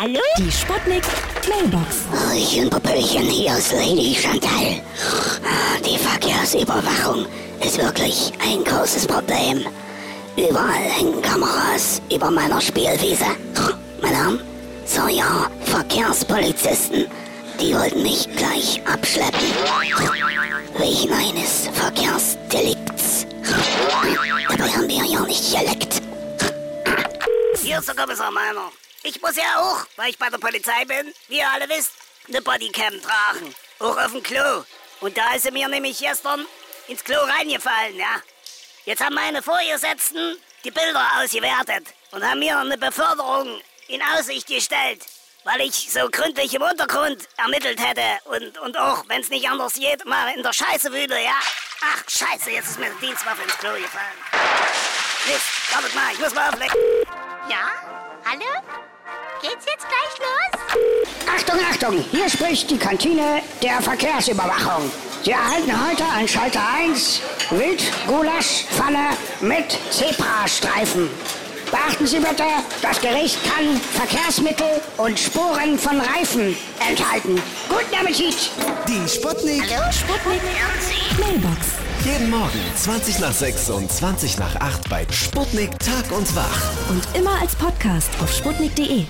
Hallo? Die Sputnik Mailbox. Hallöchen, Popöchen, hier ist Lady Chantal. Die Verkehrsüberwachung ist wirklich ein großes Problem. Überall hängen Kameras über meiner Spielwiese. Herren, so ja, Verkehrspolizisten, die wollten mich gleich abschleppen. Wegen eines Verkehrsdelikts. Dabei haben wir ja nicht geleckt. Hier ist der Kommissar Meiner. Ich muss ja auch, weil ich bei der Polizei bin, wie ihr alle wisst, eine Bodycam tragen. Auch auf dem Klo. Und da ist sie mir nämlich gestern ins Klo reingefallen, ja. Jetzt haben meine Vorgesetzten die Bilder ausgewertet und haben mir eine Beförderung in Aussicht gestellt, weil ich so gründlich im Untergrund ermittelt hätte und, und auch, wenn es nicht anders geht, mal in der Scheiße wühle, ja. Ach, scheiße, jetzt ist mir die Dienstwaffe ins Klo gefallen. Mist, wartet mal, ich muss mal auflegen. Hallo? Geht's jetzt gleich los? Achtung, Achtung, hier spricht die Kantine der Verkehrsüberwachung. Sie erhalten heute an Schalter 1 Wildgulaschpfanne mit Zebrastreifen. Beachten Sie bitte, das Gericht kann Verkehrsmittel und Spuren von Reifen enthalten. Guten Appetit! Die Sputnik. Sputnik Mailbox. Jeden Morgen 20 nach 6 und 20 nach 8 bei Sputnik Tag und Wach. Und immer als Podcast auf sputnik.de.